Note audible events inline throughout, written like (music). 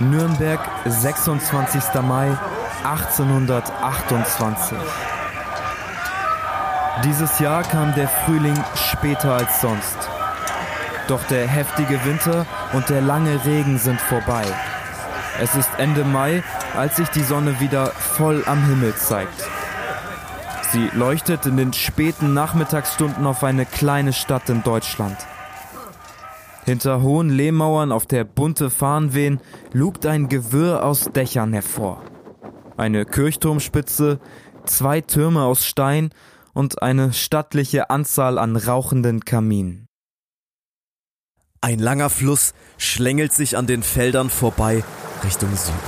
Nürnberg, 26. Mai 1828. Dieses Jahr kam der Frühling später als sonst. Doch der heftige Winter und der lange Regen sind vorbei. Es ist Ende Mai, als sich die Sonne wieder voll am Himmel zeigt. Sie leuchtet in den späten Nachmittagsstunden auf eine kleine Stadt in Deutschland. Hinter hohen Lehmmauern, auf der bunte Fahnen lugt ein Gewirr aus Dächern hervor. Eine Kirchturmspitze, zwei Türme aus Stein und eine stattliche Anzahl an rauchenden Kaminen. Ein langer Fluss schlängelt sich an den Feldern vorbei Richtung Süden.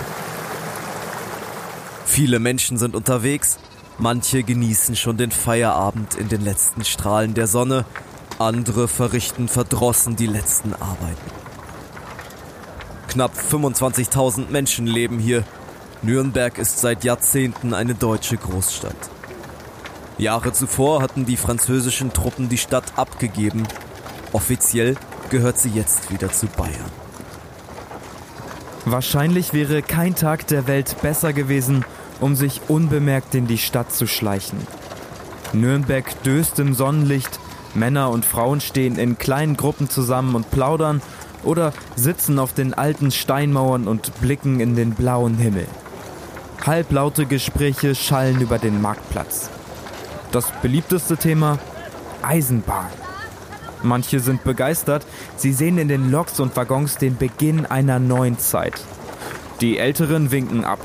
Viele Menschen sind unterwegs, manche genießen schon den Feierabend in den letzten Strahlen der Sonne andere verrichten verdrossen die letzten Arbeiten. Knapp 25.000 Menschen leben hier. Nürnberg ist seit Jahrzehnten eine deutsche Großstadt. Jahre zuvor hatten die französischen Truppen die Stadt abgegeben. Offiziell gehört sie jetzt wieder zu Bayern. Wahrscheinlich wäre kein Tag der Welt besser gewesen, um sich unbemerkt in die Stadt zu schleichen. Nürnberg döst im Sonnenlicht, Männer und Frauen stehen in kleinen Gruppen zusammen und plaudern oder sitzen auf den alten Steinmauern und blicken in den blauen Himmel. Halblaute Gespräche schallen über den Marktplatz. Das beliebteste Thema Eisenbahn. Manche sind begeistert, sie sehen in den Loks und Waggons den Beginn einer neuen Zeit. Die Älteren winken ab.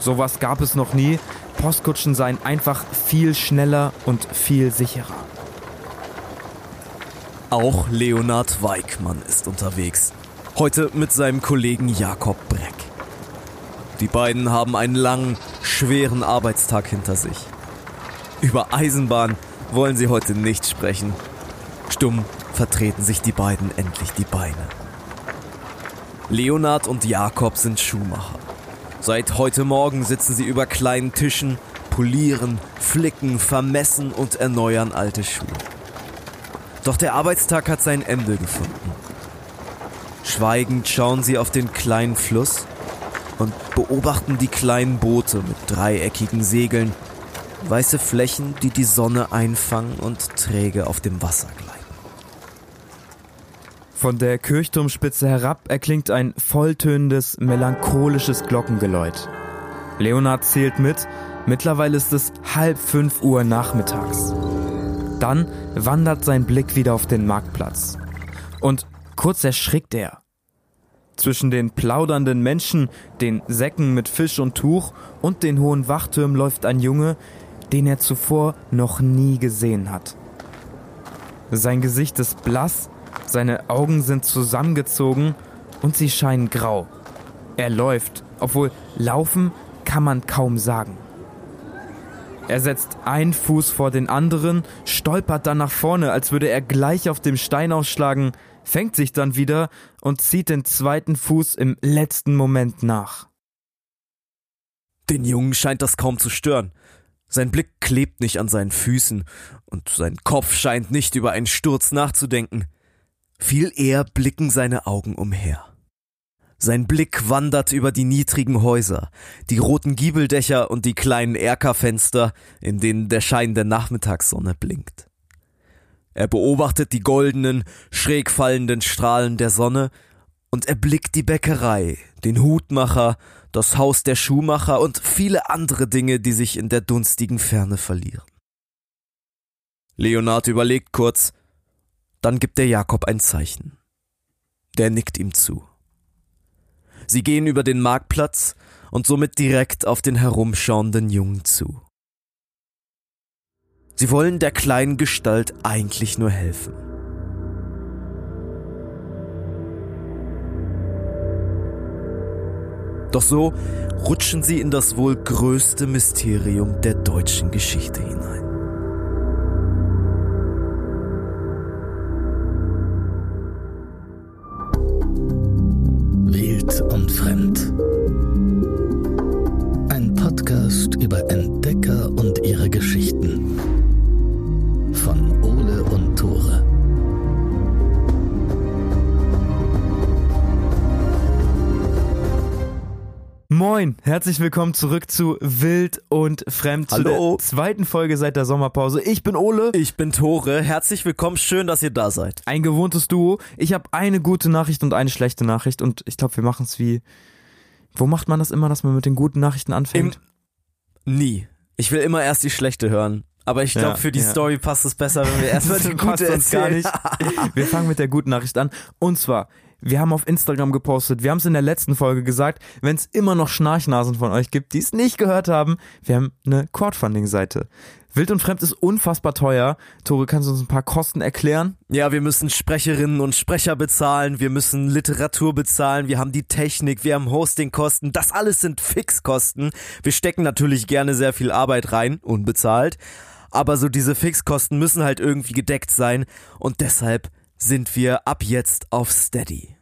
Sowas gab es noch nie. Postkutschen seien einfach viel schneller und viel sicherer. Auch Leonard Weikmann ist unterwegs. Heute mit seinem Kollegen Jakob Breck. Die beiden haben einen langen, schweren Arbeitstag hinter sich. Über Eisenbahn wollen sie heute nicht sprechen. Stumm vertreten sich die beiden endlich die Beine. Leonard und Jakob sind Schuhmacher. Seit heute Morgen sitzen sie über kleinen Tischen, polieren, flicken, vermessen und erneuern alte Schuhe. Doch der Arbeitstag hat sein Ende gefunden. Schweigend schauen sie auf den kleinen Fluss und beobachten die kleinen Boote mit dreieckigen Segeln, weiße Flächen, die die Sonne einfangen und träge auf dem Wasser gleiten. Von der Kirchturmspitze herab erklingt ein volltönendes, melancholisches Glockengeläut. Leonard zählt mit, mittlerweile ist es halb fünf Uhr nachmittags. Dann wandert sein Blick wieder auf den Marktplatz. Und kurz erschrickt er. Zwischen den plaudernden Menschen, den Säcken mit Fisch und Tuch und den hohen Wachtürmen läuft ein Junge, den er zuvor noch nie gesehen hat. Sein Gesicht ist blass, seine Augen sind zusammengezogen und sie scheinen grau. Er läuft, obwohl laufen kann man kaum sagen. Er setzt einen Fuß vor den anderen, stolpert dann nach vorne, als würde er gleich auf dem Stein ausschlagen, fängt sich dann wieder und zieht den zweiten Fuß im letzten Moment nach. Den Jungen scheint das kaum zu stören. Sein Blick klebt nicht an seinen Füßen und sein Kopf scheint nicht über einen Sturz nachzudenken. Viel eher blicken seine Augen umher. Sein Blick wandert über die niedrigen Häuser, die roten Giebeldächer und die kleinen Erkerfenster, in denen der Schein der Nachmittagssonne blinkt. Er beobachtet die goldenen, schräg fallenden Strahlen der Sonne und erblickt die Bäckerei, den Hutmacher, das Haus der Schuhmacher und viele andere Dinge, die sich in der dunstigen Ferne verlieren. Leonard überlegt kurz, dann gibt der Jakob ein Zeichen. Der nickt ihm zu. Sie gehen über den Marktplatz und somit direkt auf den herumschauenden Jungen zu. Sie wollen der kleinen Gestalt eigentlich nur helfen. Doch so rutschen sie in das wohl größte Mysterium der deutschen Geschichte hinein. Und Fremd. Ein Podcast über Entdecker Moin, herzlich willkommen zurück zu Wild und Fremd, Hallo. zu der zweiten Folge seit der Sommerpause. Ich bin Ole, Ich bin Tore. Herzlich willkommen. Schön, dass ihr da seid. ein gewohntes Duo. Ich habe eine gute Nachricht und eine schlechte Nachricht und ich glaube, wir machen es wie... Wo macht man das immer, dass man mit den guten Nachrichten anfängt? Nie. Ich will immer erst die schlechte hören. Aber ich glaube, Ja, für die ja. Story passt es besser, wenn wir (laughs) erstmal die (laughs) Passt gute uns gar nicht. (laughs) Wir fangen mit der guten Nachricht an. Und zwar, wir haben auf Instagram gepostet, wir haben es in der letzten Folge gesagt, wenn es immer noch Schnarchnasen von euch gibt, die es nicht gehört haben, wir haben eine Crowdfunding-Seite. Wild und Fremd ist unfassbar teuer. Tore, kannst du uns ein paar Kosten erklären? Ja, wir müssen Sprecherinnen und Sprecher bezahlen, wir müssen Literatur bezahlen, wir haben die Technik, wir haben Hostingkosten, das alles sind Fixkosten. Wir stecken natürlich gerne sehr viel Arbeit rein, unbezahlt, aber so diese Fixkosten müssen halt irgendwie gedeckt sein und deshalb sind wir ab jetzt auf Steady.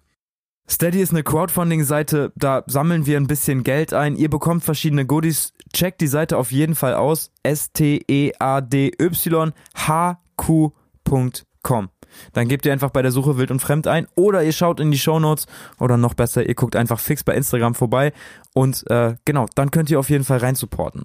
Steady ist eine Crowdfunding-Seite, da sammeln wir ein bisschen Geld ein. Ihr bekommt verschiedene Goodies. Checkt die Seite auf jeden Fall aus. S-T-E-A-D-Y-H-Q.com. Dann gebt ihr einfach bei der Suche wild und fremd ein oder ihr schaut in die Shownotes oder noch besser, ihr guckt einfach fix bei Instagram vorbei und äh, genau, dann könnt ihr auf jeden Fall rein supporten.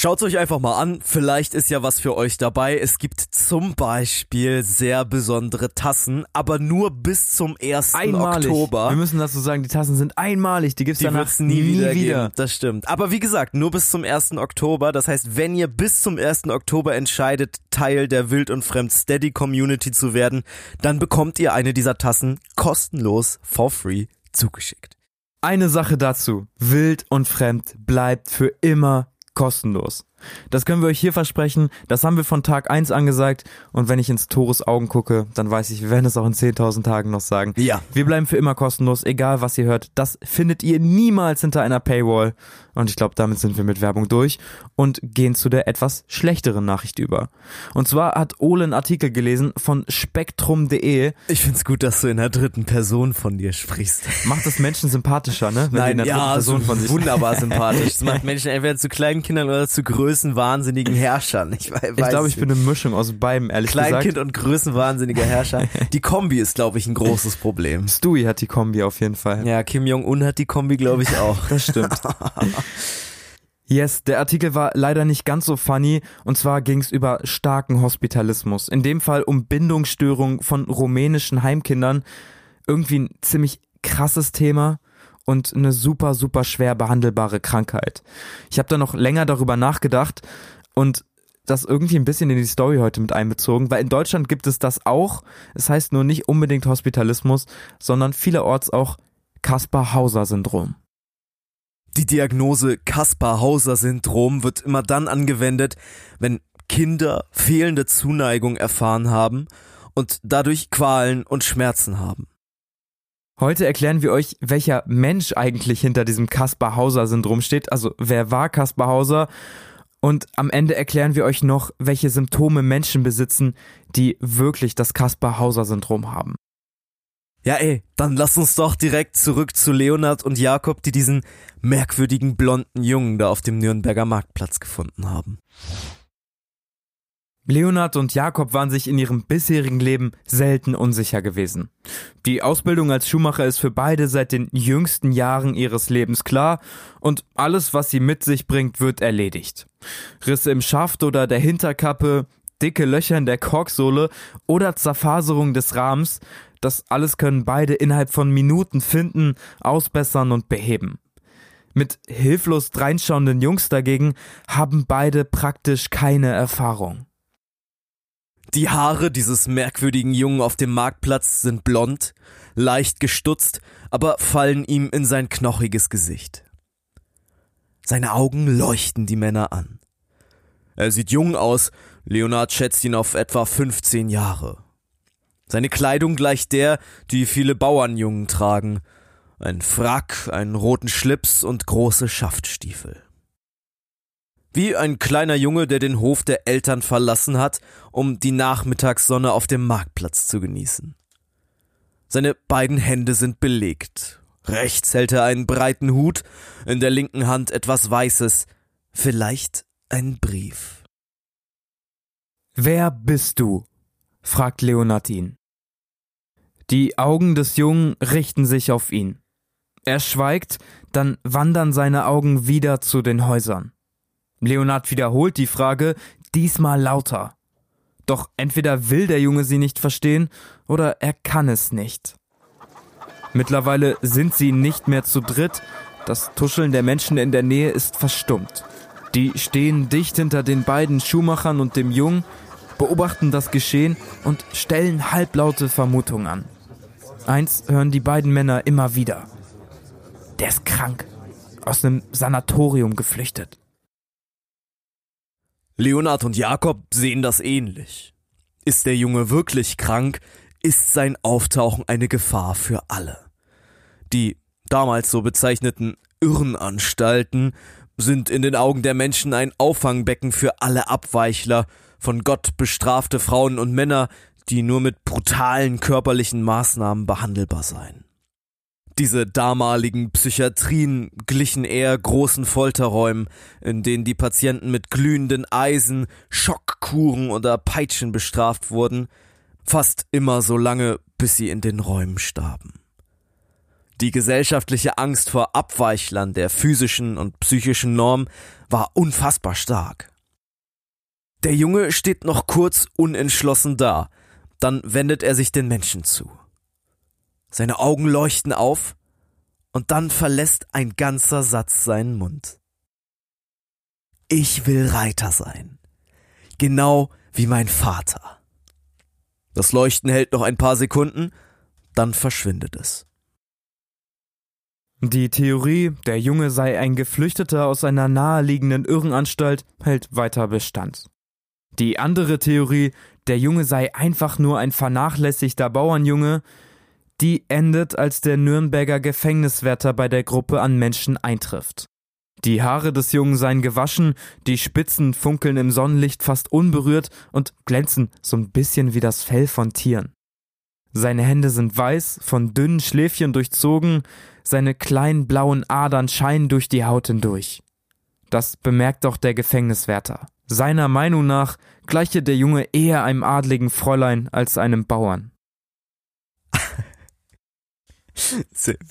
Schaut's euch einfach mal an, vielleicht ist ja was für euch dabei. Es gibt zum Beispiel sehr besondere Tassen, aber nur bis zum 1. Einmalig. Oktober. Wir müssen dazu sagen, die Tassen sind einmalig, die gibt's Die danach wird's nie, wieder, wieder. Das stimmt. Aber wie gesagt, nur bis zum 1. Oktober. Das heißt, wenn ihr bis zum 1. Oktober entscheidet, Teil der Wild und Fremd Steady Community zu werden, dann bekommt ihr eine dieser Tassen kostenlos for free zugeschickt. Eine Sache dazu. Wild und fremd bleibt für immer kostenlos. Das können wir euch hier versprechen. Das haben wir von Tag 1 angesagt. Und wenn ich ins Tores Augen gucke, dann weiß ich, wir werden es auch in 10.000 Tagen noch sagen. Ja. Wir bleiben für immer kostenlos, egal was ihr hört. Das findet ihr niemals hinter einer Paywall. Und ich glaube, damit sind wir mit Werbung durch und gehen zu der etwas schlechteren Nachricht über. Und zwar hat Ole einen Artikel gelesen von spektrum.de. Ich find's gut, dass du in der dritten Person von dir sprichst. Macht das Menschen sympathischer, ne? Wenn die in der dritten Person so von sich wunderbar sympathisch. Das macht (laughs) Menschen entweder zu kleinen Kindern oder zu größenwahnsinnigen Herrschern. (laughs) Ich, weiß Ich glaube, ich bin eine Mischung aus beidem, ehrlich Kleinkind gesagt. und größenwahnsinniger Herrscher. (laughs) Die Kombi ist, glaube ich, ein großes Problem. Stewie hat die Kombi auf jeden Fall. Ja, Kim Jong-un hat die Kombi, glaube ich, auch. Das stimmt. (laughs) Yes, der Artikel war leider nicht ganz so funny und zwar ging es über starken Hospitalismus. In dem Fall um Bindungsstörungen von rumänischen Heimkindern. Irgendwie ein ziemlich krasses Thema und eine super, super schwer behandelbare Krankheit. Ich habe da noch länger darüber nachgedacht und das irgendwie ein bisschen in die Story heute mit einbezogen, weil in Deutschland gibt es das auch. Es heißt nur nicht unbedingt Hospitalismus, sondern vielerorts auch Kaspar-Hauser-Syndrom. Die Diagnose Kaspar-Hauser-Syndrom wird immer dann angewendet, wenn Kinder fehlende Zuneigung erfahren haben und dadurch Qualen und Schmerzen haben. Heute erklären wir euch, welcher Mensch eigentlich hinter diesem Kaspar-Hauser-Syndrom steht. Also wer war Kaspar Hauser? Und am Ende erklären wir euch noch, welche Symptome Menschen besitzen, die wirklich das Kaspar-Hauser-Syndrom haben. Ja ey, dann lass uns doch direkt zurück zu Leonard und Jakob, die diesen merkwürdigen blonden Jungen da auf dem Nürnberger Marktplatz gefunden haben. Leonard und Jakob waren sich in ihrem bisherigen Leben selten unsicher gewesen. Die Ausbildung als Schuhmacher ist für beide seit den jüngsten Jahren ihres Lebens klar und alles, was sie mit sich bringt, wird erledigt. Risse im Schaft oder der Hinterkappe, dicke Löcher in der Korksohle oder Zerfaserung des Rahmens, das alles können beide innerhalb von Minuten finden, ausbessern und beheben. Mit hilflos dreinschauenden Jungs dagegen haben beide praktisch keine Erfahrung. Die Haare dieses merkwürdigen Jungen auf dem Marktplatz sind blond, leicht gestutzt, aber fallen ihm in sein knochiges Gesicht. Seine Augen leuchten die Männer an. Er sieht jung aus, Leonard schätzt ihn auf etwa 15 Jahre. Seine Kleidung gleicht der, die viele Bauernjungen tragen. Ein Frack, einen roten Schlips und große Schaftstiefel. Wie ein kleiner Junge, der den Hof der Eltern verlassen hat, um die Nachmittagssonne auf dem Marktplatz zu genießen. Seine beiden Hände sind belegt. Rechts hält er einen breiten Hut, in der linken Hand etwas Weißes, vielleicht ein Brief. Wer bist du? fragt Leonard ihn. Die Augen des Jungen richten sich auf ihn. Er schweigt, dann wandern seine Augen wieder zu den Häusern. Leonard wiederholt die Frage, diesmal lauter. Doch entweder will der Junge sie nicht verstehen oder er kann es nicht. Mittlerweile sind sie nicht mehr zu dritt, das Tuscheln der Menschen in der Nähe ist verstummt. Die stehen dicht hinter den beiden Schuhmachern und dem Jungen, beobachten das Geschehen und stellen halblaute Vermutungen an. Eins hören die beiden Männer immer wieder. Der ist krank, aus einem Sanatorium geflüchtet. Leonard und Jakob sehen das ähnlich. Ist der Junge wirklich krank, ist sein Auftauchen eine Gefahr für alle. Die damals so bezeichneten Irrenanstalten sind in den Augen der Menschen ein Auffangbecken für alle Abweichler, von Gott bestrafte Frauen und Männer, die nur mit brutalen körperlichen Maßnahmen behandelbar seien. Diese damaligen Psychiatrien glichen eher großen Folterräumen, in denen die Patienten mit glühenden Eisen, Schockkuren oder Peitschen bestraft wurden, fast immer so lange, bis sie in den Räumen starben. Die gesellschaftliche Angst vor Abweichlern der physischen und psychischen Norm war unfassbar stark. Der Junge steht noch kurz unentschlossen da, dann wendet er sich den Menschen zu. Seine Augen leuchten auf und dann verlässt ein ganzer Satz seinen Mund. Ich will Reiter sein. Genau wie mein Vater. Das Leuchten hält noch ein paar Sekunden, dann verschwindet es. Die Theorie, der Junge sei ein Geflüchteter aus einer naheliegenden Irrenanstalt, hält weiter Bestand. Die andere Theorie, der Junge sei einfach nur ein vernachlässigter Bauernjunge, die endet, als der Nürnberger Gefängniswärter bei der Gruppe an Menschen eintrifft. Die Haare des Jungen seien gewaschen, die Spitzen funkeln im Sonnenlicht fast unberührt und glänzen so ein bisschen wie das Fell von Tieren. Seine Hände sind weiß, von dünnen Schläfchen durchzogen, seine kleinen blauen Adern scheinen durch die Haut hindurch. Das bemerkt auch der Gefängniswärter. Seiner Meinung nach gleiche der Junge eher einem adligen Fräulein als einem Bauern.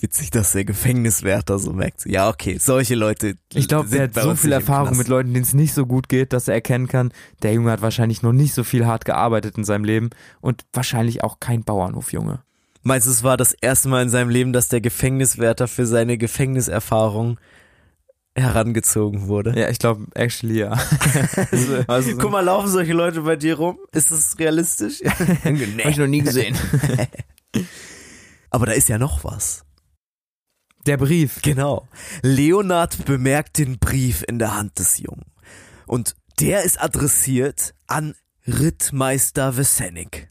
Witzig, dass der Gefängniswärter so merkt. Ja, okay, solche Leute. Ich glaube, der hat so viel Erfahrung mit Leuten, denen es nicht so gut geht, dass er erkennen kann, der Junge hat wahrscheinlich noch nicht so viel hart gearbeitet in seinem Leben und wahrscheinlich auch kein Bauernhofjunge. Meinst du, es war das erste Mal in seinem Leben, dass der Gefängniswärter für seine Gefängniserfahrung herangezogen wurde? Ja, ich glaube, actually ja. (laughs) also, also, Guck mal, laufen solche Leute bei dir rum? Ist das realistisch? (laughs) nee. Hab ich noch nie gesehen. (laughs) Aber da ist ja noch was. Der Brief. Genau. Leonard bemerkt den Brief in der Hand des Jungen. Und der ist adressiert an Rittmeister Wesenik.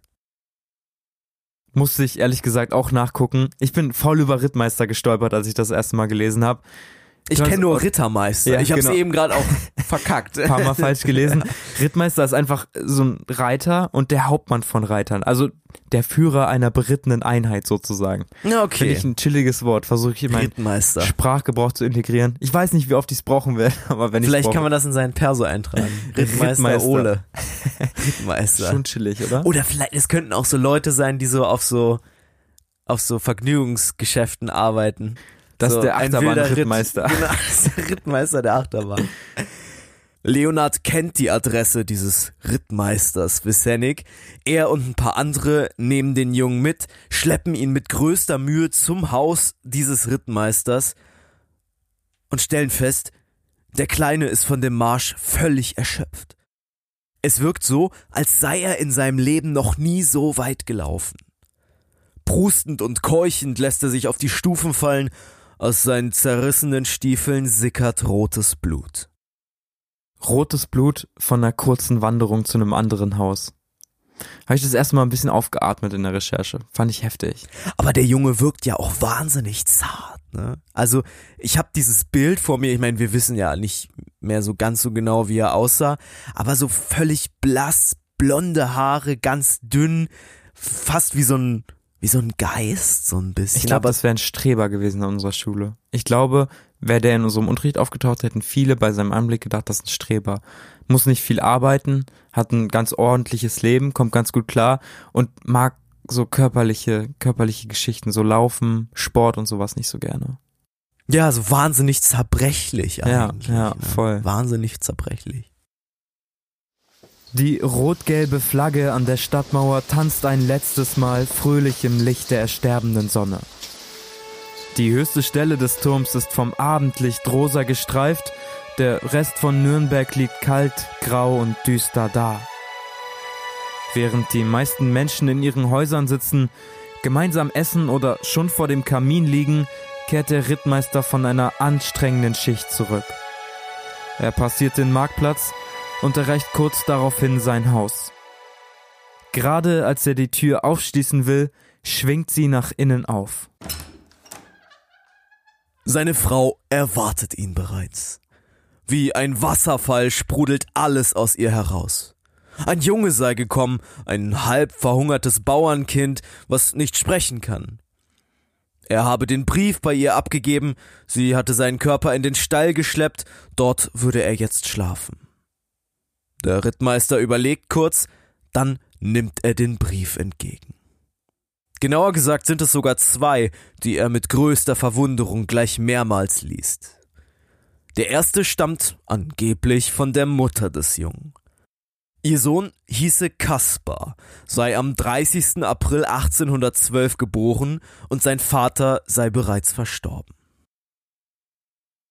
Musste ich ehrlich gesagt auch nachgucken. Ich bin voll über Rittmeister gestolpert, als ich das erste Mal gelesen habe. Ich kenne nur Rittermeister. Ja, ich habe es genau. eben gerade auch verkackt. Ein (laughs) paar Mal falsch gelesen. Rittmeister ist einfach so ein Reiter und der Hauptmann von Reitern. Also der Führer einer berittenen Einheit sozusagen. Okay. Finde ich ein chilliges Wort. Versuche ich in meinen. Sprachgebrauch zu integrieren. Ich weiß nicht, wie oft ich es brauchen werde, (laughs) aber wenn ich Vielleicht kann man das in seinen Perso eintragen. (laughs) Rittmeister, Rittmeister. Ole. Rittmeister. Schon chillig, oder? Oder vielleicht, es könnten auch so Leute sein, die so auf so auf so Vergnügungsgeschäften arbeiten. Das so ist der Achterbahn-Rittmeister. Ritt, genau, (laughs) das ist der Rittmeister der Achterbahn. Leonard kennt die Adresse dieses Rittmeisters Wysenik. Er und ein paar andere nehmen den Jungen mit, schleppen ihn mit größter Mühe zum Haus dieses Rittmeisters und stellen fest, der Kleine ist von dem Marsch völlig erschöpft. Es wirkt so, als sei er in seinem Leben noch nie so weit gelaufen. Prustend und keuchend lässt er sich auf die Stufen fallen, aus seinen zerrissenen Stiefeln sickert rotes Blut. Rotes Blut von einer kurzen Wanderung zu einem anderen Haus. Habe ich das erste Mal ein bisschen aufgeatmet in der Recherche. Fand ich heftig. Aber der Junge wirkt ja auch wahnsinnig zart. Ne? Also ich habe dieses Bild vor mir, ich meine, wir wissen ja nicht mehr so ganz so genau, wie er aussah, aber so völlig blass, blonde Haare, ganz dünn, fast wie so ein wie so ein Geist, so ein bisschen. Ich glaube, das wäre ein Streber gewesen an unserer Schule. Ich glaube, wäre der in unserem Unterricht aufgetaucht, hätten viele bei seinem Anblick gedacht, das ist ein Streber. Muss nicht viel arbeiten, hat ein ganz ordentliches Leben, kommt ganz gut klar und mag so körperliche, körperliche Geschichten, so Laufen, Sport und sowas nicht so gerne. Ja, so wahnsinnig zerbrechlich Ja, eigentlich. ja, ne? voll. Wahnsinnig zerbrechlich. Die rot-gelbe Flagge an der Stadtmauer tanzt ein letztes Mal fröhlich im Licht der ersterbenden Sonne. Die höchste Stelle des Turms ist vom Abendlicht rosa gestreift, der Rest von Nürnberg liegt kalt, grau und düster da. Während die meisten Menschen in ihren Häusern sitzen, gemeinsam essen oder schon vor dem Kamin liegen, kehrt der Rittmeister von einer anstrengenden Schicht zurück. Er passiert den Marktplatz und erreicht kurz daraufhin sein Haus. Gerade als er die Tür aufschließen will, schwingt sie nach innen auf. Seine Frau erwartet ihn bereits. Wie ein Wasserfall sprudelt alles aus ihr heraus. Ein Junge sei gekommen, ein halb verhungertes Bauernkind, was nicht sprechen kann. Er habe den Brief bei ihr abgegeben, sie hatte seinen Körper in den Stall geschleppt, dort würde er jetzt schlafen. Der Rittmeister überlegt kurz, dann nimmt er den Brief entgegen. Genauer gesagt sind es sogar zwei, die er mit größter Verwunderung gleich mehrmals liest. Der erste stammt angeblich von der Mutter des Jungen. Ihr Sohn hieße Kaspar, sei am 30. April 1812 geboren und sein Vater sei bereits verstorben.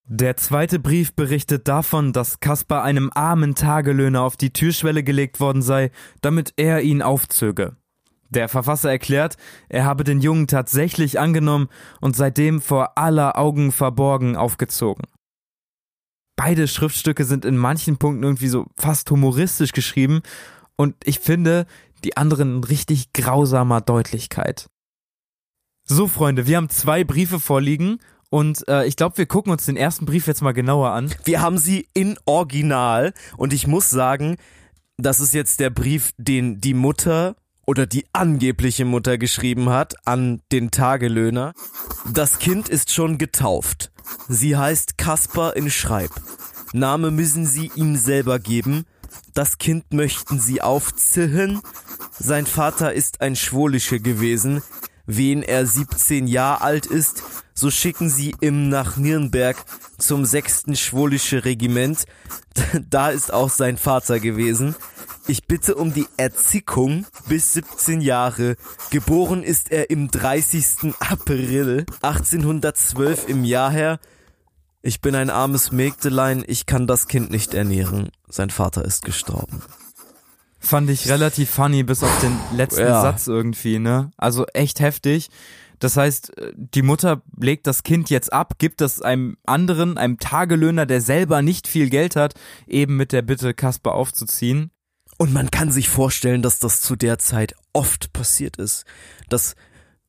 Der zweite Brief berichtet davon, dass Kaspar einem armen Tagelöhner auf die Türschwelle gelegt worden sei, damit er ihn aufzöge. Der Verfasser erklärt, er habe den Jungen tatsächlich angenommen und seitdem vor aller Augen verborgen aufgezogen. Beide Schriftstücke sind in manchen Punkten irgendwie so fast humoristisch geschrieben und ich finde die anderen in richtig grausamer Deutlichkeit. So, Freunde, wir haben zwei Briefe vorliegen und äh, ich glaube, wir gucken uns den ersten Brief jetzt mal genauer an. Wir haben sie in Original und ich muss sagen, das ist jetzt der Brief, den die Mutter oder die angebliche Mutter geschrieben hat an den Tagelöhner. Das Kind ist schon getauft. Sie heißt Kasper in Schreib. Name müssen sie ihm selber geben. Das Kind möchten sie aufziehen. Sein Vater ist ein Schwolische gewesen. Wen er 17 Jahr alt ist, so schicken sie ihm nach Nürnberg zum sechsten Schwolische Regiment. (laughs) Da ist auch sein Vater gewesen. Ich bitte um die Erzickung bis 17 Jahre. Geboren ist er im 30. April 1812 im Jahr her. Ich bin ein armes Mägdelein, ich kann das Kind nicht ernähren. Sein Vater ist gestorben. Fand ich relativ funny bis auf den letzten Ja. Satz irgendwie, ne? Also echt heftig. Das heißt, die Mutter legt das Kind jetzt ab, gibt es einem anderen, einem Tagelöhner, der selber nicht viel Geld hat, eben mit der Bitte, Kasper aufzuziehen. Und man kann sich vorstellen, dass das zu der Zeit oft passiert ist. Dass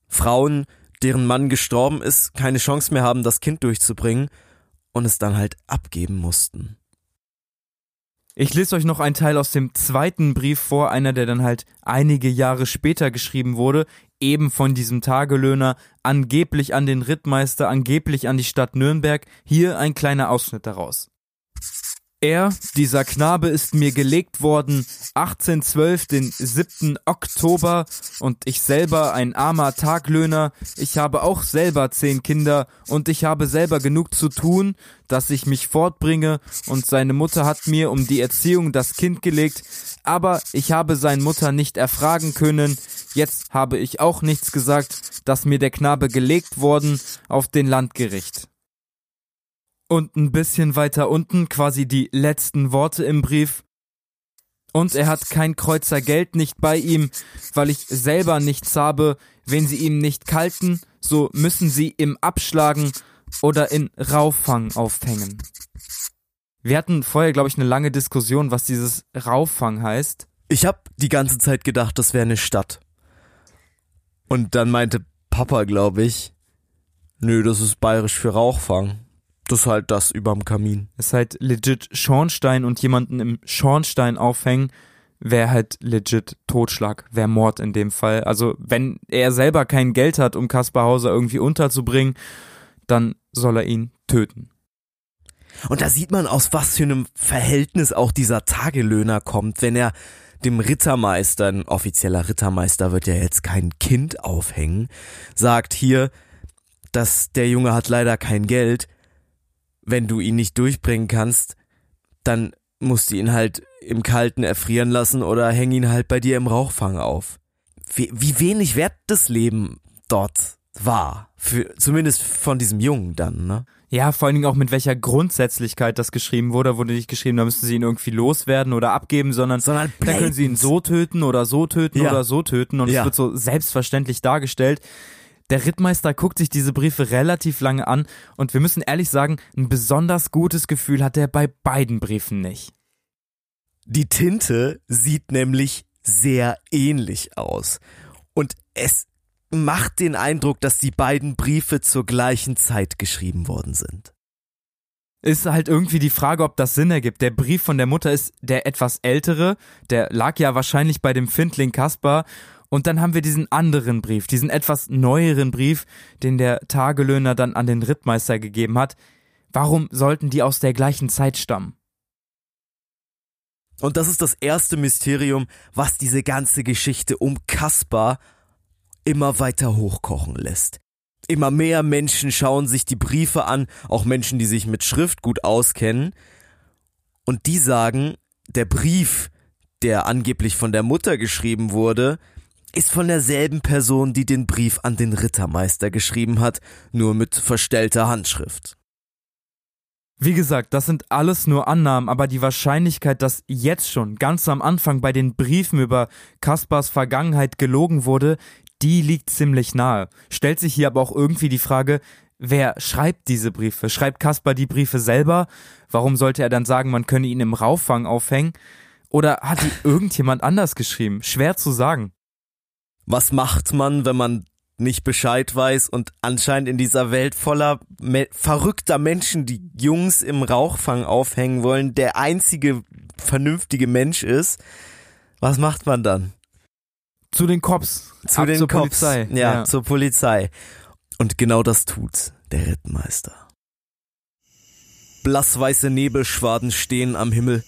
Frauen, deren Mann gestorben ist, keine Chance mehr haben, das Kind durchzubringen und es dann halt abgeben mussten. Ich lese euch noch einen Teil aus dem zweiten Brief vor, einer, der dann halt einige Jahre später geschrieben wurde, eben von diesem Tagelöhner, angeblich an den Rittmeister, angeblich an die Stadt Nürnberg. Hier ein kleiner Ausschnitt daraus. Er, dieser Knabe, ist mir gelegt worden 1812, den 7. Oktober, und ich selber ein armer Taglöhner, ich habe auch selber zehn Kinder, und ich habe selber genug zu tun, dass ich mich fortbringe, und seine Mutter hat mir um die Erziehung das Kind gelegt, aber ich habe seine Mutter nicht erfragen können, jetzt habe ich auch nichts gesagt, dass mir der Knabe gelegt worden auf den Landgericht. Und ein bisschen weiter unten quasi die letzten Worte im Brief. Und er hat kein Kreuzer Geld nicht bei ihm, weil ich selber nichts habe. Wenn sie ihm nicht kalten, so müssen sie ihm abschlagen oder in Rauffang aufhängen. Wir hatten vorher, glaube ich, eine lange Diskussion, was dieses Rauffang heißt. Ich habe die ganze Zeit gedacht, das wäre eine Stadt. Und dann meinte Papa, glaube ich, nö, das ist bayerisch für Rauchfang. Das ist halt das überm Kamin. Ist halt legit Schornstein und jemanden im Schornstein aufhängen, wäre halt legit Totschlag, wäre Mord in dem Fall. Also wenn er selber kein Geld hat, um Kaspar Hauser irgendwie unterzubringen, dann soll er ihn töten. Und da sieht man, aus was für einem Verhältnis auch dieser Tagelöhner kommt, wenn er dem Rittermeister, ein offizieller Rittermeister wird ja jetzt kein Kind aufhängen, sagt hier, dass der Junge hat leider kein Geld. Wenn du ihn nicht durchbringen kannst, dann musst du ihn halt im Kalten erfrieren lassen oder häng ihn halt bei dir im Rauchfang auf. Wie, wie wenig wert das Leben dort war. Für, zumindest von diesem Jungen dann, ne? Ja, vor allen Dingen auch mit welcher Grundsätzlichkeit das geschrieben wurde. Da wurde nicht geschrieben, da müssten sie ihn irgendwie loswerden oder abgeben, sondern, Sondern dann können sie ihn so töten oder so töten Ja. oder so töten und Ja. es wird so selbstverständlich dargestellt. Der Rittmeister guckt sich diese Briefe relativ lange an und wir müssen ehrlich sagen, ein besonders gutes Gefühl hat er bei beiden Briefen nicht. Die Tinte sieht nämlich sehr ähnlich aus. Und es macht den Eindruck, dass die beiden Briefe zur gleichen Zeit geschrieben worden sind. Ist halt irgendwie die Frage, ob das Sinn ergibt. Der Brief von der Mutter ist der etwas ältere, der lag ja wahrscheinlich bei dem Findling Kaspar. Und dann haben wir diesen anderen Brief, diesen etwas neueren Brief, den der Tagelöhner dann an den Rittmeister gegeben hat. Warum sollten die aus der gleichen Zeit stammen? Und das ist das erste Mysterium, was diese ganze Geschichte um Kaspar immer weiter hochkochen lässt. Immer mehr Menschen schauen sich die Briefe an, auch Menschen, die sich mit Schrift gut auskennen, und die sagen, der Brief, der angeblich von der Mutter geschrieben wurde, ist von derselben Person, die den Brief an den Rittermeister geschrieben hat, nur mit verstellter Handschrift. Wie gesagt, das sind alles nur Annahmen, aber die Wahrscheinlichkeit, dass jetzt schon ganz am Anfang bei den Briefen über Kaspars Vergangenheit gelogen wurde, die liegt ziemlich nahe. Stellt sich hier aber auch irgendwie die Frage, wer schreibt diese Briefe? Schreibt Kaspar die Briefe selber? Warum sollte er dann sagen, man könne ihn im Rauffang aufhängen? Oder hat die irgendjemand anders geschrieben? Schwer zu sagen. Was macht man, wenn man nicht Bescheid weiß und anscheinend in dieser Welt voller me verrückter Menschen, die Jungs im Rauchfang aufhängen wollen, der einzige vernünftige Mensch ist? Was macht man dann? Zu den Cops. Zu Ab den zur Cops. Polizei. Ja, zur Polizei. Und genau das tut der Rittmeister. Blassweiße Nebelschwaden stehen am Himmel.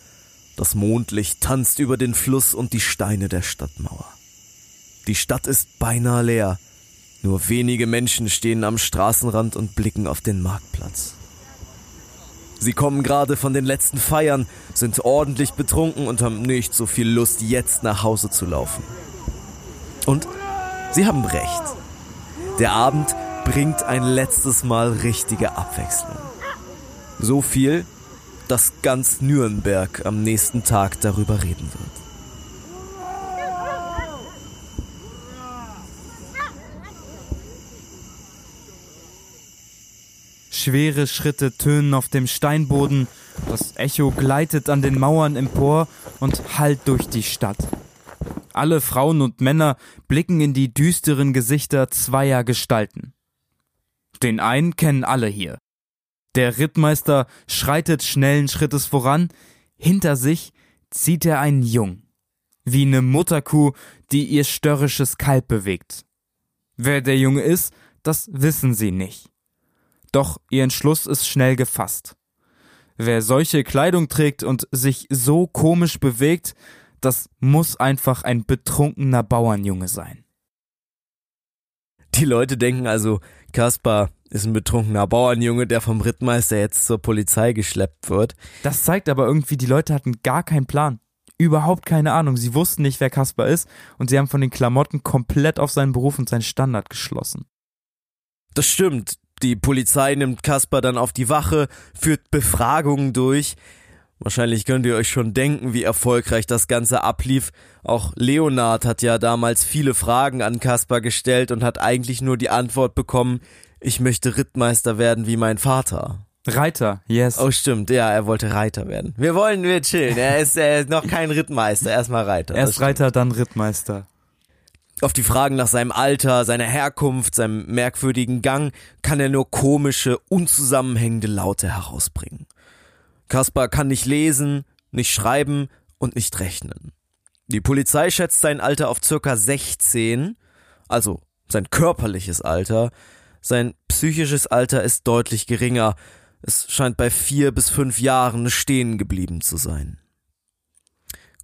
Das Mondlicht tanzt über den Fluss und die Steine der Stadtmauer. Die Stadt ist beinahe leer. Nur wenige Menschen stehen am Straßenrand und blicken auf den Marktplatz. Sie kommen gerade von den letzten Feiern, sind ordentlich betrunken und haben nicht so viel Lust, jetzt nach Hause zu laufen. Und sie haben recht. Der Abend bringt ein letztes Mal richtige Abwechslung. So viel, dass ganz Nürnberg am nächsten Tag darüber reden wird. Schwere Schritte tönen auf dem Steinboden, das Echo gleitet an den Mauern empor und hallt durch die Stadt. Alle Frauen und Männer blicken in die düsteren Gesichter zweier Gestalten. Den einen kennen alle hier. Der Rittmeister schreitet schnellen Schrittes voran, hinter sich zieht er einen Jung, wie eine Mutterkuh, die ihr störrisches Kalb bewegt. Wer der Junge ist, das wissen sie nicht. Doch ihr Entschluss ist schnell gefasst. Wer solche Kleidung trägt und sich so komisch bewegt, das muss einfach ein betrunkener Bauernjunge sein. Die Leute denken also, Kaspar ist ein betrunkener Bauernjunge, der vom Rittmeister jetzt zur Polizei geschleppt wird. Das zeigt aber irgendwie, die Leute hatten gar keinen Plan. Überhaupt keine Ahnung. Sie wussten nicht, wer Kaspar ist und sie haben von den Klamotten komplett auf seinen Beruf und seinen Standard geschlossen. Das stimmt. Die Polizei nimmt Kaspar dann auf die Wache, führt Befragungen durch. Wahrscheinlich könnt ihr euch schon denken, wie erfolgreich das Ganze ablief. Auch Leonard hat ja damals viele Fragen an Kaspar gestellt und hat eigentlich nur die Antwort bekommen, ich möchte Rittmeister werden wie mein Vater. Reiter, yes. Oh stimmt, ja, er wollte Reiter werden. Wir wollen, wir chillen. Er ist, er ist noch kein Rittmeister, erstmal Reiter. Erst. Reiter, dann Rittmeister. Auf die Fragen nach seinem Alter, seiner Herkunft, seinem merkwürdigen Gang kann er nur komische, unzusammenhängende Laute herausbringen. Kaspar kann nicht lesen, nicht schreiben und nicht rechnen. Die Polizei schätzt sein Alter auf circa 16, also sein körperliches Alter. Sein psychisches Alter ist deutlich geringer. Es scheint bei vier bis fünf Jahren stehen geblieben zu sein.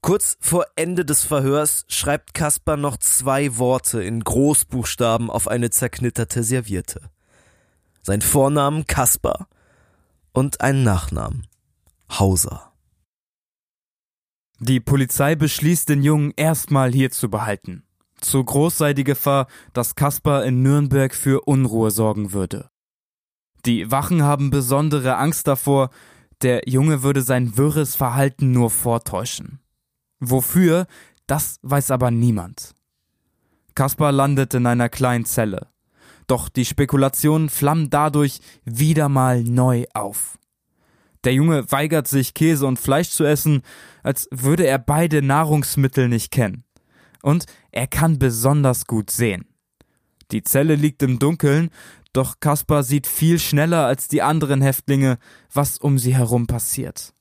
Kurz vor Ende des Verhörs schreibt Kaspar noch zwei Worte in Großbuchstaben auf eine zerknitterte Serviette. sein Vornamen Kaspar und einen Nachnamen Hauser. Die Polizei beschließt, den Jungen erstmal hier zu behalten. Zu groß sei die Gefahr, dass Kaspar in Nürnberg für Unruhe sorgen würde. Die Wachen haben besondere Angst davor, der Junge würde sein wirres Verhalten nur vortäuschen. Wofür, das weiß aber niemand. Kaspar landet in einer kleinen Zelle. Doch die Spekulationen flammen dadurch wieder mal neu auf. Der Junge weigert sich, Käse und Fleisch zu essen, als würde er beide Nahrungsmittel nicht kennen. Und er kann besonders gut sehen. Die Zelle liegt im Dunkeln, doch Kaspar sieht viel schneller als die anderen Häftlinge, was um sie herum passiert.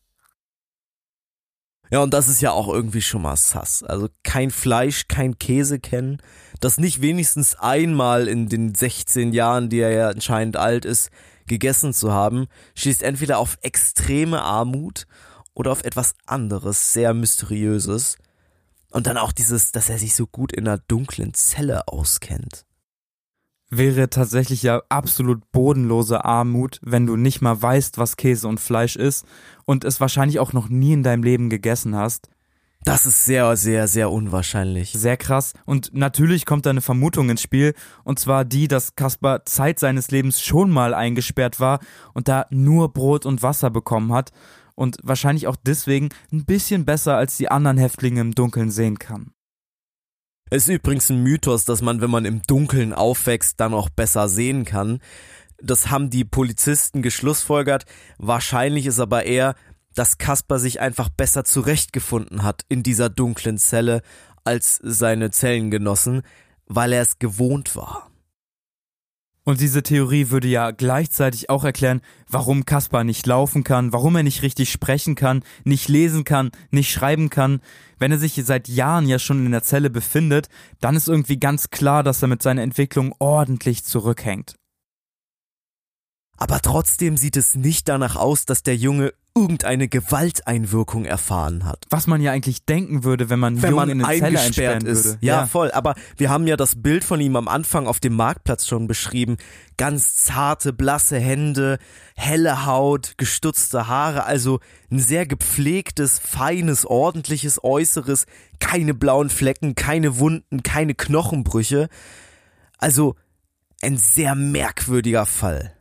Ja, und das ist ja auch irgendwie schon mal sass. Also kein Fleisch, kein Käse kennen, das nicht wenigstens einmal in den 16 Jahren, die er ja anscheinend alt ist, gegessen zu haben, schließt entweder auf extreme Armut oder auf etwas anderes, sehr mysteriöses. Und dann auch dieses, dass er sich so gut in einer dunklen Zelle auskennt. Wäre tatsächlich ja absolut bodenlose Armut, wenn du nicht mal weißt, was Käse und Fleisch ist und es wahrscheinlich auch noch nie in deinem Leben gegessen hast. Das ist sehr, sehr, sehr unwahrscheinlich. Sehr krass. Und natürlich kommt da eine Vermutung ins Spiel. Und zwar die, dass Kaspar Zeit seines Lebens schon mal eingesperrt war und da nur Brot und Wasser bekommen hat. Und wahrscheinlich auch deswegen ein bisschen besser als die anderen Häftlinge im Dunkeln sehen kann. Es ist übrigens ein Mythos, dass man, wenn man im Dunkeln aufwächst, dann auch besser sehen kann. Das haben die Polizisten geschlussfolgert. Wahrscheinlich ist aber eher, dass Kasper sich einfach besser zurechtgefunden hat in dieser dunklen Zelle als seine Zellengenossen, weil er es gewohnt war. Und diese Theorie würde ja gleichzeitig auch erklären, warum Kaspar nicht laufen kann, warum er nicht richtig sprechen kann, nicht lesen kann, nicht schreiben kann. Wenn er sich seit Jahren ja schon in der Zelle befindet, dann ist irgendwie ganz klar, dass er mit seiner Entwicklung ordentlich zurückhängt. Aber trotzdem sieht es nicht danach aus, dass der Junge irgendeine Gewalteinwirkung erfahren hat. Was man ja eigentlich denken würde, wenn man wenn man in eine Zelle einsperren ist. würde. Ja, ja, voll. Aber wir haben ja das Bild von ihm am Anfang auf dem Marktplatz schon beschrieben. Ganz zarte, blasse Hände, helle Haut, gestutzte Haare, also ein sehr gepflegtes, feines, ordentliches Äußeres, keine blauen Flecken, keine Wunden, keine Knochenbrüche. Also ein sehr merkwürdiger Fall.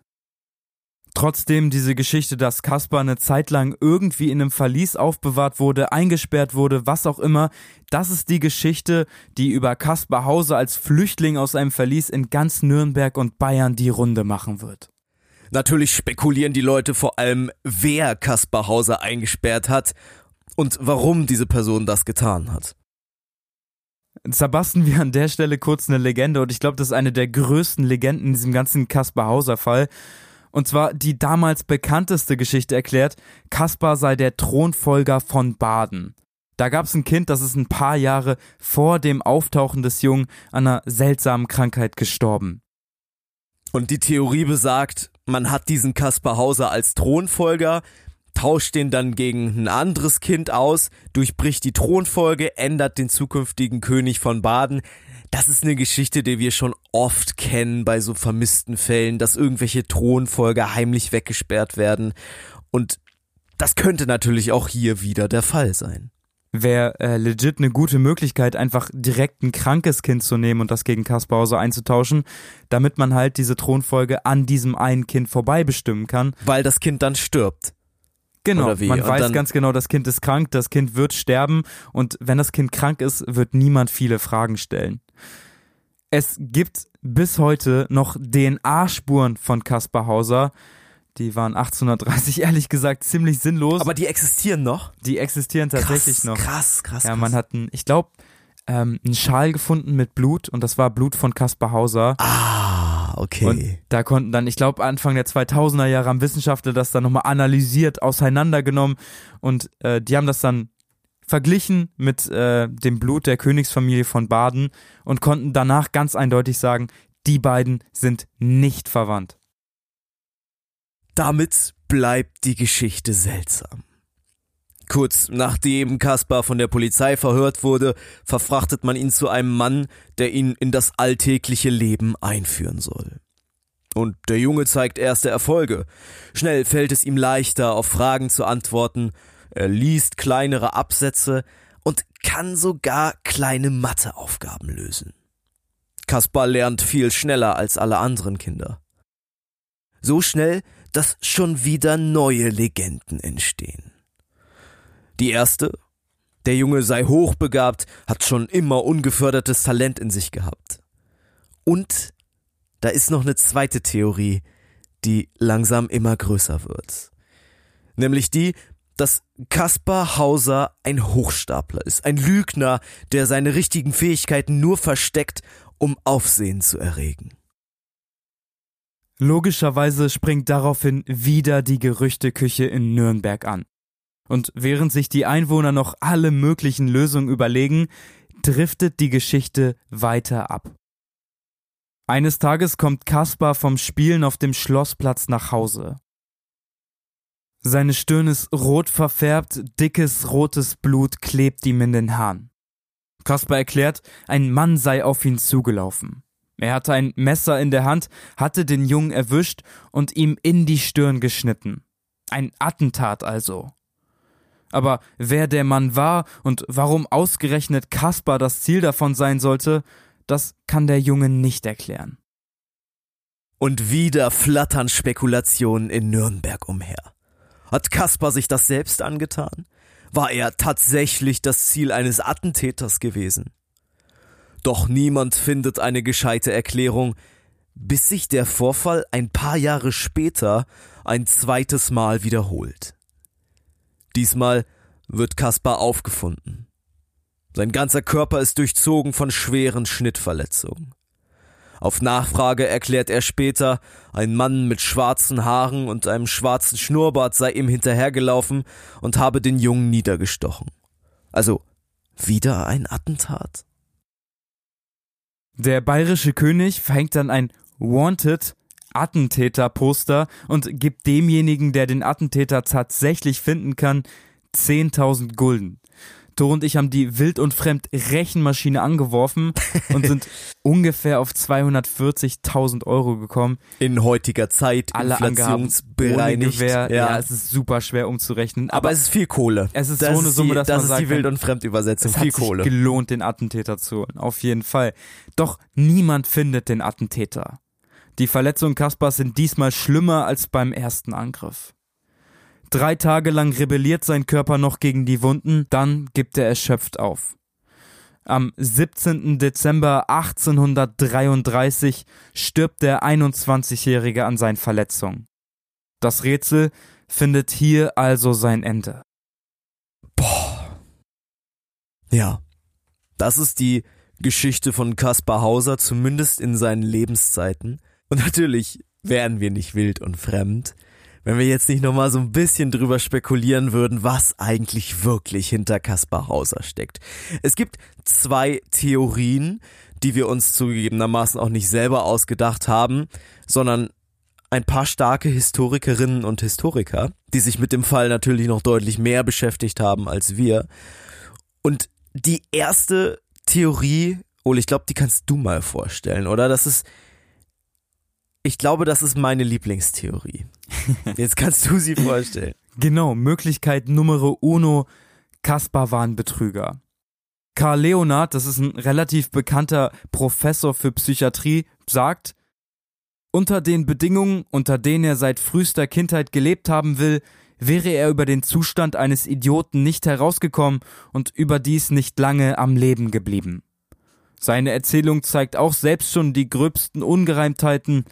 Trotzdem diese Geschichte, dass Kaspar eine Zeit lang irgendwie in einem Verlies aufbewahrt wurde, eingesperrt wurde, was auch immer, das ist die Geschichte, die über Kaspar Hauser als Flüchtling aus einem Verlies in ganz Nürnberg und Bayern die Runde machen wird. Natürlich spekulieren die Leute vor allem, wer Kaspar Hauser eingesperrt hat und warum diese Person das getan hat. Zerbasten wir an der Stelle kurz eine Legende und ich glaube, das ist eine der größten Legenden in diesem ganzen Kaspar Hauser Fall. Und zwar die damals bekannteste Geschichte erklärt, Kaspar sei der Thronfolger von Baden. Da gab es ein Kind, das ist ein paar Jahre vor dem Auftauchen des Jungen an einer seltsamen Krankheit gestorben. Und die Theorie besagt, man hat diesen Kaspar Hauser als Thronfolger, tauscht den dann gegen ein anderes Kind aus, durchbricht die Thronfolge, ändert den zukünftigen König von Baden. Das ist eine Geschichte, die wir schon oft kennen bei so vermissten Fällen, dass irgendwelche Thronfolger heimlich weggesperrt werden. Und das könnte natürlich auch hier wieder der Fall sein. Wäre äh, legit eine gute Möglichkeit, einfach direkt ein krankes Kind zu nehmen und das gegen Kaspar Hauser einzutauschen, damit man halt diese Thronfolge an diesem einen Kind vorbei bestimmen kann. Weil das Kind dann stirbt. Genau, man und weiß ganz genau, das Kind ist krank, das Kind wird sterben und wenn das Kind krank ist, wird niemand viele Fragen stellen. Es gibt bis heute noch DNA-Spuren von Kaspar Hauser. Die waren 1830 (laughs) ehrlich gesagt ziemlich sinnlos. Aber die existieren noch? Die existieren tatsächlich krass, noch. Krass, krass. Ja, man hat einen, ich glaube, ähm, einen Schal gefunden mit Blut und das war Blut von Kaspar Hauser. Ah, okay. Und da konnten dann, ich glaube, Anfang der 2000er Jahre haben Wissenschaftler das dann nochmal analysiert, auseinandergenommen und äh, die haben das dann verglichen mit äh, dem Blut der Königsfamilie von Baden und konnten danach ganz eindeutig sagen, die beiden sind nicht verwandt. Damit bleibt die Geschichte seltsam. Kurz nachdem Kaspar von der Polizei verhört wurde, verfrachtet man ihn zu einem Mann, der ihn in das alltägliche Leben einführen soll. Und der Junge zeigt erste Erfolge. Schnell fällt es ihm leichter, auf Fragen zu antworten, er liest kleinere Absätze und kann sogar kleine Matheaufgaben lösen. Kaspar lernt viel schneller als alle anderen Kinder. So schnell, dass schon wieder neue Legenden entstehen. Die erste, der Junge sei hochbegabt, hat schon immer ungefördertes Talent in sich gehabt. Und da ist noch eine zweite Theorie, die langsam immer größer wird. Nämlich die, dass Kaspar Hauser ein Hochstapler ist, ein Lügner, der seine richtigen Fähigkeiten nur versteckt, um Aufsehen zu erregen. Logischerweise springt daraufhin wieder die Gerüchteküche in Nürnberg an. Und während sich die Einwohner noch alle möglichen Lösungen überlegen, driftet die Geschichte weiter ab. Eines Tages kommt Kaspar vom Spielen auf dem Schlossplatz nach Hause. Seine Stirn ist rot verfärbt, dickes rotes Blut klebt ihm in den Haaren. Kaspar erklärt, ein Mann sei auf ihn zugelaufen. Er hatte ein Messer in der Hand, hatte den Jungen erwischt und ihm in die Stirn geschnitten. Ein Attentat also. Aber wer der Mann war und warum ausgerechnet Kaspar das Ziel davon sein sollte, das kann der Junge nicht erklären. Und wieder flattern Spekulationen in Nürnberg umher. Hat Kaspar sich das selbst angetan? War er tatsächlich das Ziel eines Attentäters gewesen? Doch niemand findet eine gescheite Erklärung, bis sich der Vorfall ein paar Jahre später ein zweites Mal wiederholt. Diesmal wird Kaspar aufgefunden. Sein ganzer Körper ist durchzogen von schweren Schnittverletzungen. Auf Nachfrage erklärt er später, ein Mann mit schwarzen Haaren und einem schwarzen Schnurrbart sei ihm hinterhergelaufen und habe den Jungen niedergestochen. Also wieder ein Attentat? Der bayerische König verhängt dann ein Wanted Attentäter-Poster und gibt demjenigen, der den Attentäter tatsächlich finden kann, 10.000 Gulden. Tore und ich haben die wild und fremd Rechenmaschine angeworfen (laughs) und sind ungefähr auf 240.000 Euro gekommen. In heutiger Zeit, Alle inflationsbereinigt. Ja. ja, es ist super schwer umzurechnen. Aber, aber es ist viel Kohle. Es ist das so eine Summe, die, dass das man ist sagt, die Wild- und Fremdübersetzung. es viel hat sich Kohle. gelohnt, den Attentäter zu holen. Auf jeden Fall. Doch niemand findet den Attentäter. Die Verletzungen Kaspars sind diesmal schlimmer als beim ersten Angriff. Drei Tage lang rebelliert sein Körper noch gegen die Wunden, dann gibt er erschöpft auf. Am 17. Dezember 1833 stirbt der 21-Jährige an seinen Verletzungen. Das Rätsel findet hier also sein Ende. Boah. Ja. Das ist die Geschichte von Kaspar Hauser, zumindest in seinen Lebenszeiten. Und natürlich wären wir nicht wild und fremd, wenn wir jetzt nicht nochmal so ein bisschen drüber spekulieren würden, was eigentlich wirklich hinter Kaspar Hauser steckt. Es gibt zwei Theorien, die wir uns zugegebenermaßen auch nicht selber ausgedacht haben, sondern ein paar starke Historikerinnen und Historiker, die sich mit dem Fall natürlich noch deutlich mehr beschäftigt haben als wir. Und die erste Theorie, Ole, ich glaube, die kannst du mal vorstellen, oder? Das ist, ich glaube, das ist meine Lieblingstheorie. (laughs) Jetzt kannst du sie vorstellen. Genau, Möglichkeit Nummer uno, Kaspar war ein Betrüger. Karl Leonard, das ist ein relativ bekannter Professor für Psychiatrie, sagt, unter den Bedingungen, unter denen er seit frühester Kindheit gelebt haben will, wäre er über den Zustand eines Idioten nicht herausgekommen und überdies nicht lange am Leben geblieben. Seine Erzählung zeigt auch selbst schon die gröbsten Ungereimtheiten,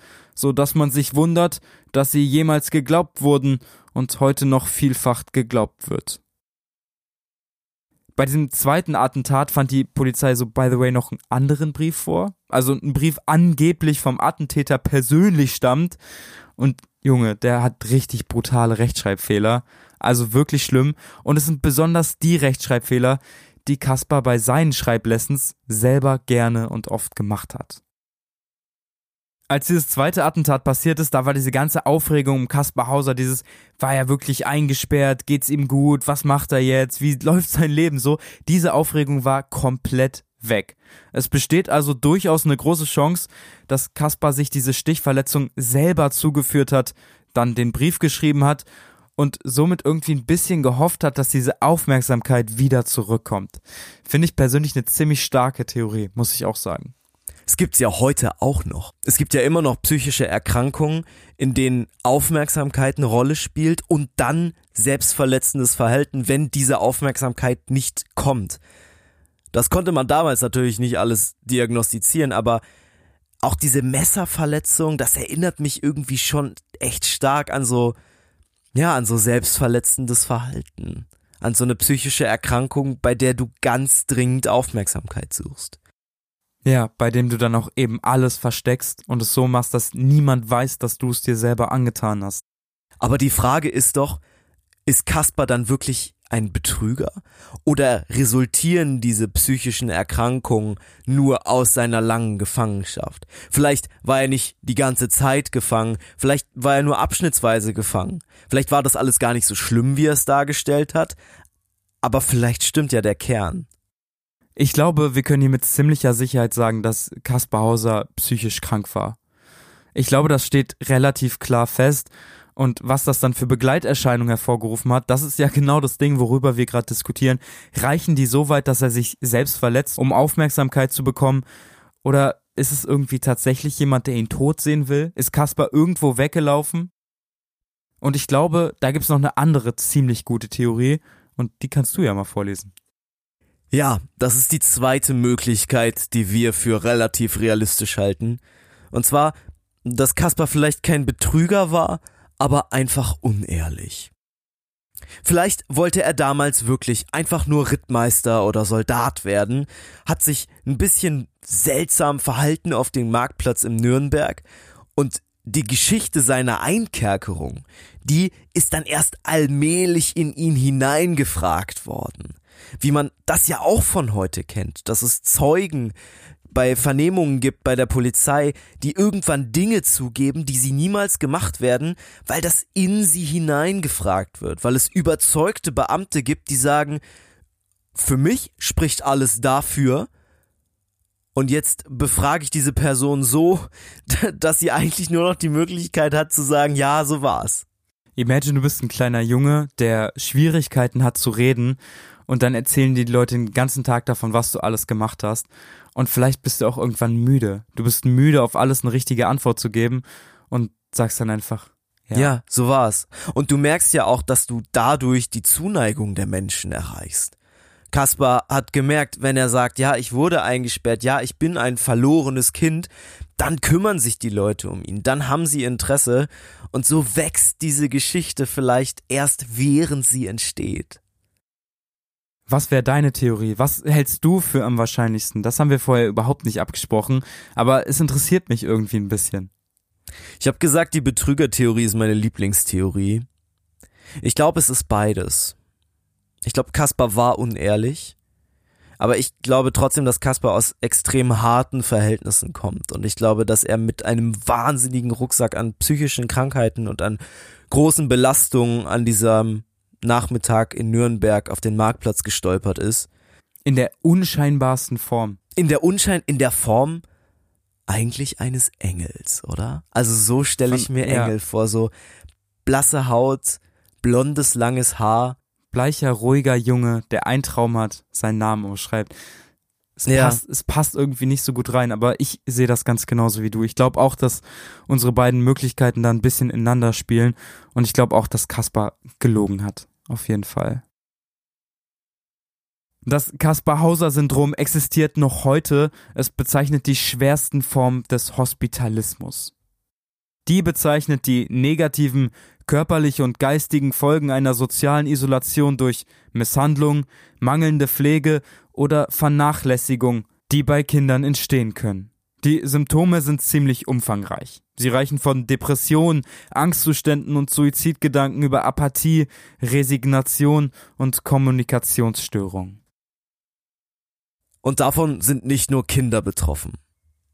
so dass man sich wundert, dass sie jemals geglaubt wurden und heute noch vielfach geglaubt wird. Bei diesem zweiten Attentat fand die Polizei so by the way noch einen anderen Brief vor, also ein Brief angeblich vom Attentäter persönlich stammt und Junge, der hat richtig brutale Rechtschreibfehler, also wirklich schlimm und es sind besonders die Rechtschreibfehler, die Kaspar bei seinen Schreiblessons selber gerne und oft gemacht hat. Als dieses zweite Attentat passiert ist, da war diese ganze Aufregung um Kaspar Hauser, dieses, war er wirklich eingesperrt, geht's ihm gut, was macht er jetzt, wie (laughs) läuft sein Leben so, diese Aufregung war komplett weg. Es besteht also durchaus eine große Chance, dass Kaspar sich diese Stichverletzung selber zugeführt hat, dann den Brief geschrieben hat und somit irgendwie ein bisschen gehofft hat, dass diese Aufmerksamkeit wieder zurückkommt. Finde ich persönlich eine ziemlich starke Theorie, muss ich auch sagen. Es gibt's ja heute auch noch. Es gibt ja immer noch psychische Erkrankungen, in denen Aufmerksamkeit eine Rolle spielt und dann selbstverletzendes Verhalten, wenn diese Aufmerksamkeit nicht kommt. Das konnte man damals natürlich nicht alles diagnostizieren, aber auch diese Messerverletzung, das erinnert mich irgendwie schon echt stark an so, ja, an so selbstverletzendes Verhalten. An so eine psychische Erkrankung, bei der du ganz dringend Aufmerksamkeit suchst. Ja, bei dem du dann auch eben alles versteckst und es so machst, dass niemand weiß, dass du es dir selber angetan hast. Aber die Frage ist doch, ist Kasper dann wirklich ein Betrüger? Oder resultieren diese psychischen Erkrankungen nur aus seiner langen Gefangenschaft? Vielleicht war er nicht die ganze Zeit gefangen, vielleicht war er nur abschnittsweise gefangen, vielleicht war das alles gar nicht so schlimm, wie er es dargestellt hat, aber vielleicht stimmt ja der Kern. Ich glaube, wir können hier mit ziemlicher Sicherheit sagen, dass Kaspar Hauser psychisch krank war. Ich glaube, das steht relativ klar fest und was das dann für Begleiterscheinungen hervorgerufen hat, das ist ja genau das Ding, worüber wir gerade diskutieren. Reichen die so weit, dass er sich selbst verletzt, um Aufmerksamkeit zu bekommen? Oder ist es irgendwie tatsächlich jemand, der ihn tot sehen will? Ist Kaspar irgendwo weggelaufen? Und ich glaube, da gibt's noch eine andere ziemlich gute Theorie und die kannst du ja mal vorlesen. Ja, das ist die zweite Möglichkeit, die wir für relativ realistisch halten. Und zwar, dass Kaspar vielleicht kein Betrüger war, aber einfach unehrlich. Vielleicht wollte er damals wirklich einfach nur Rittmeister oder Soldat werden, hat sich ein bisschen seltsam verhalten auf dem Marktplatz im Nürnberg und die Geschichte seiner Einkerkerung, die ist dann erst allmählich in ihn hineingefragt worden. Wie man das ja auch von heute kennt, dass es Zeugen bei Vernehmungen gibt bei der Polizei, die irgendwann Dinge zugeben, die sie niemals gemacht werden, weil das in sie hineingefragt wird, weil es überzeugte Beamte gibt, die sagen, für mich spricht alles dafür, und jetzt befrage ich diese Person so, (laughs) dass sie eigentlich nur noch die Möglichkeit hat zu sagen, ja, so war's. Imagine, du bist ein kleiner Junge, der Schwierigkeiten hat zu reden und dann erzählen die Leute den ganzen Tag davon, was du alles gemacht hast. Und vielleicht bist du auch irgendwann müde. Du bist müde, auf alles eine richtige Antwort zu geben und sagst dann einfach. Ja, ja so war's. Und du merkst ja auch, dass du dadurch die Zuneigung der Menschen erreichst. Kaspar hat gemerkt, wenn er sagt, ja, ich wurde eingesperrt, ja, ich bin ein verlorenes Kind, dann kümmern sich die Leute um ihn, dann haben sie Interesse und so wächst diese Geschichte vielleicht erst während sie entsteht. Was wäre deine Theorie? Was hältst du für am wahrscheinlichsten? Das haben wir vorher überhaupt nicht abgesprochen, aber es interessiert mich irgendwie ein bisschen. Ich habe gesagt, die Betrügertheorie ist meine Lieblingstheorie. Ich glaube, es ist beides. Ich glaube, Kaspar war unehrlich, aber ich glaube trotzdem, dass Kaspar aus extrem harten Verhältnissen kommt und ich glaube, dass er mit einem wahnsinnigen Rucksack an psychischen Krankheiten und an großen Belastungen an diesem Nachmittag in Nürnberg auf den Marktplatz gestolpert ist. In der unscheinbarsten Form. In der Unschein, in der Form eigentlich eines Engels, oder? Also so stelle ich mir ja. Engel vor, so blasse Haut, blondes langes Haar. Bleicher, ruhiger Junge, der einen Traum hat, seinen Namen umschreibt. Es, ja. passt, es passt irgendwie nicht so gut rein, aber ich sehe das ganz genauso wie du. Ich glaube auch, dass unsere beiden Möglichkeiten da ein bisschen ineinander spielen und ich glaube auch, dass Kaspar gelogen hat auf jeden Fall. Das Kaspar-Hauser-Syndrom existiert noch heute. Es bezeichnet die schwersten Formen des Hospitalismus. Die bezeichnet die negativen körperlichen und geistigen Folgen einer sozialen Isolation durch Misshandlung, mangelnde Pflege oder Vernachlässigung, die bei Kindern entstehen können. Die Symptome sind ziemlich umfangreich. Sie reichen von Depressionen, Angstzuständen und Suizidgedanken über Apathie, Resignation und Kommunikationsstörungen. Und davon sind nicht nur Kinder betroffen.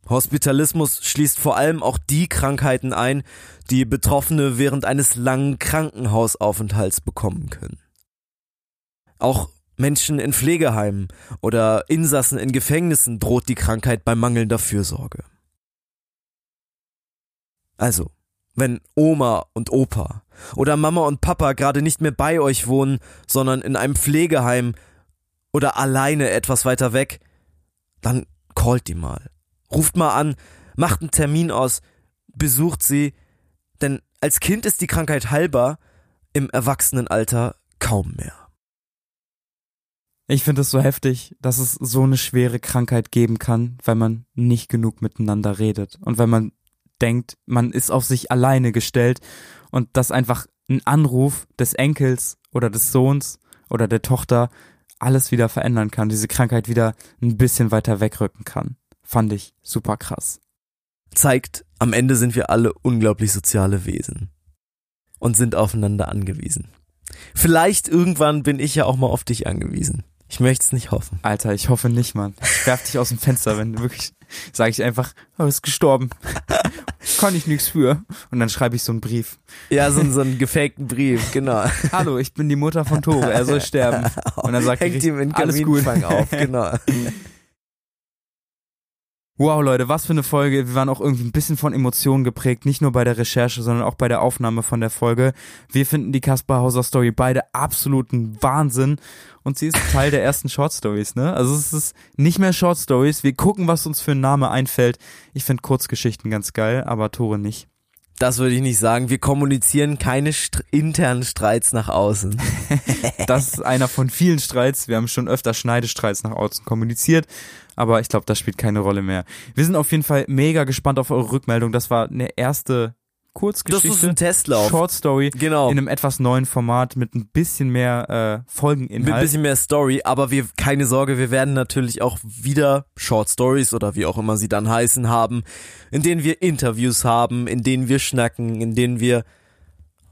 Hospitalismus schließt vor allem auch die Krankheiten ein, die Betroffene während eines langen Krankenhausaufenthalts bekommen können. Auch Menschen in Pflegeheimen oder Insassen in Gefängnissen droht die Krankheit bei mangelnder Fürsorge. Also, wenn Oma und Opa oder Mama und Papa gerade nicht mehr bei euch wohnen, sondern in einem Pflegeheim oder alleine etwas weiter weg, dann callt die mal. Ruft mal an, macht einen Termin aus, besucht sie, denn als Kind ist die Krankheit heilbar, im Erwachsenenalter kaum mehr. Ich finde es so heftig, dass es so eine schwere Krankheit geben kann, weil man nicht genug miteinander redet und weil man denkt, man ist auf sich alleine gestellt und dass einfach ein Anruf des Enkels oder des Sohns oder der Tochter alles wieder verändern kann, diese Krankheit wieder ein bisschen weiter wegrücken kann. Fand ich super krass. Zeigt, am Ende sind wir alle unglaublich soziale Wesen und sind aufeinander angewiesen. Vielleicht irgendwann bin ich ja auch mal auf dich angewiesen. Ich möchte es nicht hoffen. Alter, ich hoffe nicht, Mann. Ich werf dich aus dem Fenster, wenn du wirklich, sage ich einfach, oh, ist gestorben. (laughs) Kann ich nichts für. Und dann schreibe ich so einen Brief. Ja, so, so einen gefakten Brief, genau. (laughs) Hallo, ich bin die Mutter von Tore, er soll (laughs) sterben. Und dann sagt Hängt ich, ihm in alles gut. Auf, genau. Wow, Leute, was für eine Folge. Wir waren auch irgendwie ein bisschen von Emotionen geprägt, nicht nur bei der Recherche, sondern auch bei der Aufnahme von der Folge. Wir finden die Kaspar Hauser Story beide absoluten Wahnsinn und sie ist Teil der ersten Short Stories, ne? Also es ist nicht mehr Short Stories. Wir gucken, was uns für ein Name einfällt. Ich finde Kurzgeschichten ganz geil, aber Tore nicht. Das würde ich nicht sagen. Wir kommunizieren keine st internen Streits nach außen. (laughs) Das ist einer von vielen Streits. Wir haben schon öfter Schneidestreits nach außen kommuniziert, aber ich glaube, das spielt keine Rolle mehr. Wir sind auf jeden Fall mega gespannt auf eure Rückmeldung. Das war eine erste Das Kurzgeschichte. ist ein Testlauf. Short Story Genau. in einem etwas neuen Format mit ein bisschen mehr äh, Mit ein Folgeninhalt. bisschen mehr Story, aber wir, keine Sorge, wir werden natürlich auch wieder Short Stories oder wie auch immer sie dann heißen haben, in denen wir Interviews haben, in denen wir schnacken, in denen wir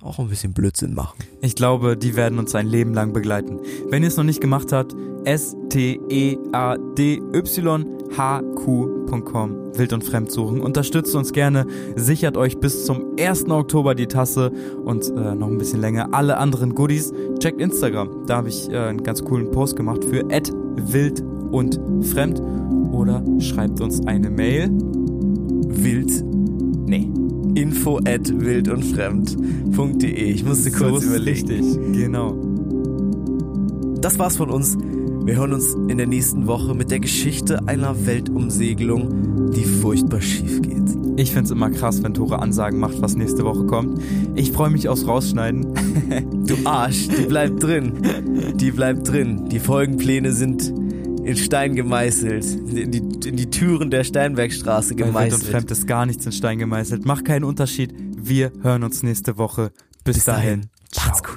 auch ein bisschen Blödsinn machen. Ich glaube, die werden uns ein Leben lang begleiten. Wenn ihr es noch nicht gemacht habt, s-t-e-a-d-y-h-q.com Wild und Fremd suchen. Unterstützt uns gerne, sichert euch bis zum 1. Oktober die Tasse und äh, noch ein bisschen länger alle anderen Goodies. Checkt Instagram, da habe ich äh, einen ganz coolen Post gemacht für wild und fremd oder schreibt uns eine Mail. Wild Nee, info at wild und fremd.de. Ich musste kurz so ist überlegen. Richtig, genau. Das war's von uns. Wir hören uns in der nächsten Woche mit der Geschichte einer Weltumsegelung, die furchtbar schief geht. Ich find's immer krass, wenn Tore Ansagen macht, was nächste Woche kommt. Ich freue mich aufs Rausschneiden. Du Arsch, die bleibt drin. Die bleibt drin. Die Folgenpläne sind in Stein gemeißelt, in die, in die Türen der Steinbergstraße Bei gemeißelt. Fremd ist gar nichts in Stein gemeißelt. Macht keinen Unterschied. Wir hören uns nächste Woche. Bis, Bis dahin. Macht's gut.